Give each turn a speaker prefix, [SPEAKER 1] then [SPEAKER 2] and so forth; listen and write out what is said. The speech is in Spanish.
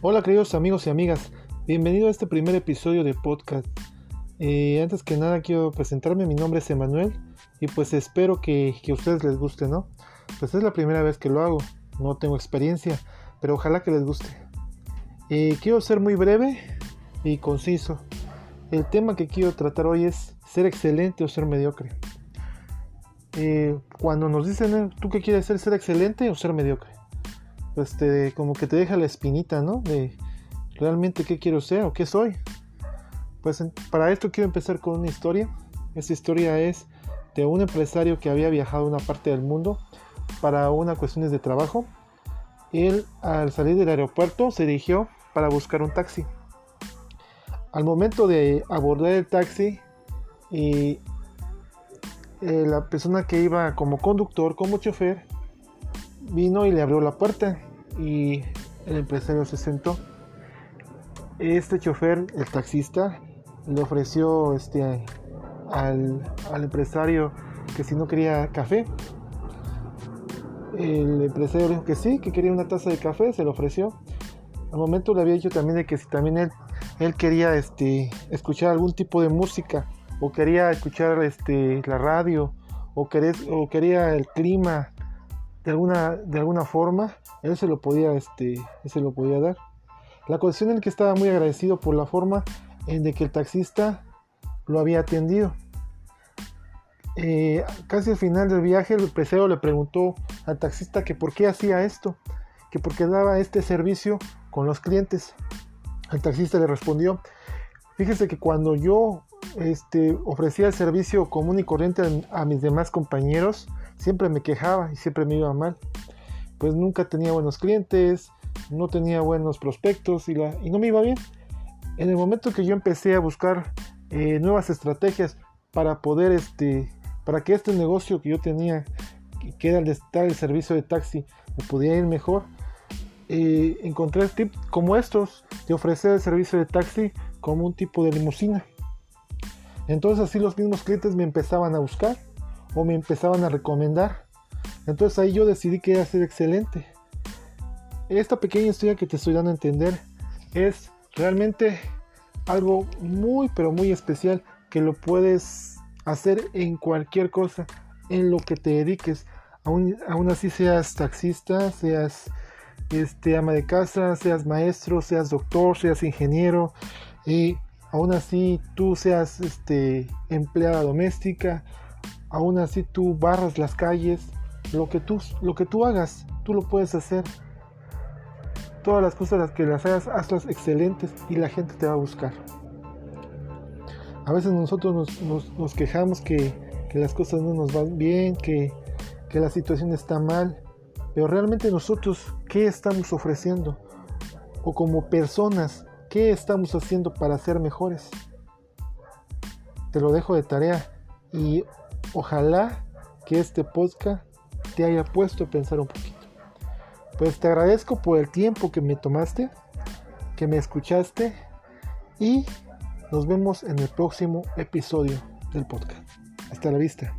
[SPEAKER 1] Hola queridos amigos y amigas, bienvenido a este primer episodio de podcast. Eh, antes que nada quiero presentarme, mi nombre es Emanuel y pues espero que, a ustedes les guste, ¿no? Pues es la primera vez que lo hago, no tengo experiencia, pero ojalá que les guste. Eh, quiero ser muy breve y conciso. El tema que quiero tratar hoy es ser excelente o ser mediocre. Eh, cuando nos dicen, ¿tú qué quieres ser? ¿Ser excelente o ser mediocre? Pues como que te deja la espinita, ¿no? De realmente qué quiero ser o qué soy. Pues para esto quiero empezar con una historia. Esta historia es de un empresario que había viajado a una parte del mundo para una cuestiones de trabajo. Él al salir del aeropuerto se dirigió para buscar un taxi. Al momento de abordar el taxi y eh, la persona que iba como conductor, como chofer, vino y le abrió la puerta y el empresario se sentó. Este chofer, el taxista, le ofreció este, al, empresario que si no quería café. El empresario dijo que sí, que quería una taza de café, se lo ofreció. Al momento le había dicho también de que si también él, él quería este, escuchar algún tipo de música, o quería escuchar este, la radio, o, o quería el clima, de alguna, de alguna forma, él se lo podía, este, se lo podía dar. La cuestión es que estaba muy agradecido por la forma en de que el taxista lo había atendido. Eh, casi al final del viaje el empresario le preguntó al taxista que por qué hacía esto, que por qué daba este servicio con los clientes. El taxista le respondió, fíjese que cuando yo este, ofrecía el servicio común y corriente a mis demás compañeros, siempre me quejaba y siempre me iba mal. Pues nunca tenía buenos clientes, no tenía buenos prospectos y, no me iba bien. En el momento que yo empecé a buscar eh, nuevas estrategias para poder, este, para que este negocio que yo tenía, que era el de estar el servicio de taxi, me pudiera ir mejor, eh, encontré tips como estos de ofrecer el servicio de taxi como un tipo de limusina. Entonces así los mismos clientes me empezaban a buscar o me empezaban a recomendar. Entonces ahí yo decidí que iba a ser excelente. Esta pequeña historia que te estoy dando a entender es realmente algo muy pero muy especial que lo puedes hacer en cualquier cosa, en lo que te dediques. Aún, aún así seas taxista, seas este, ama de casa, seas maestro, seas doctor, seas ingeniero, y aún así tú seas este, empleada doméstica, aún así tú barras las calles, lo que tú, lo que tú hagas, tú lo puedes hacer. Todas las cosas las que las hagas, hazlas excelentes y la gente te va a buscar. A veces nosotros nos, quejamos que, las cosas no nos van bien, que, que la situación está mal, pero realmente nosotros, ¿qué estamos ofreciendo? O como personas, ¿qué estamos haciendo para ser mejores? Te lo dejo de tarea y Ojalá que este podcast te haya puesto a pensar un poquito. Pues te agradezco por el tiempo que me tomaste, que me escuchaste y nos vemos en el próximo episodio del podcast. Hasta la vista.